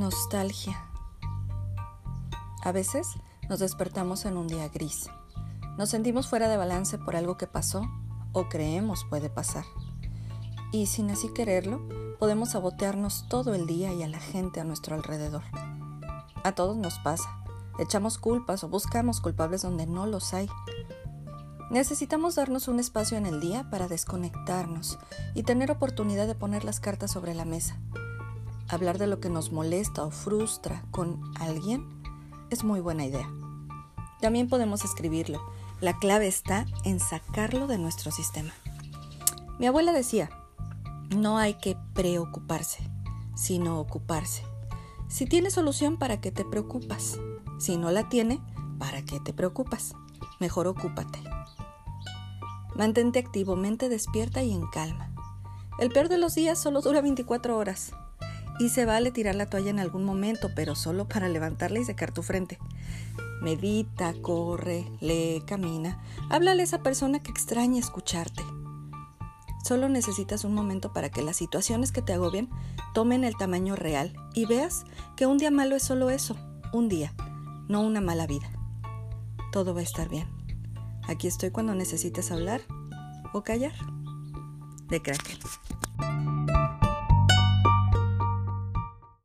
Nostalgia. A veces nos despertamos en un día gris. Nos sentimos fuera de balance por algo que pasó o creemos puede pasar. Y sin así quererlo, podemos sabotearnos todo el día y a la gente a nuestro alrededor. A todos nos pasa. Echamos culpas o buscamos culpables donde no los hay. Necesitamos darnos un espacio en el día para desconectarnos y tener oportunidad de poner las cartas sobre la mesa hablar de lo que nos molesta o frustra con alguien es muy buena idea. También podemos escribirlo. La clave está en sacarlo de nuestro sistema. Mi abuela decía, no hay que preocuparse, sino ocuparse. Si tiene solución, ¿para qué te preocupas? Si no la tiene, ¿para qué te preocupas? Mejor ocúpate. Mantente activo, mente despierta y en calma. El peor de los días solo dura 24 horas. Y se vale tirar la toalla en algún momento, pero solo para levantarla y secar tu frente. Medita, corre, lee, camina. Háblale a esa persona que extraña escucharte. Solo necesitas un momento para que las situaciones que te agobian tomen el tamaño real y veas que un día malo es solo eso, un día, no una mala vida. Todo va a estar bien. Aquí estoy cuando necesites hablar o callar. De Crackle.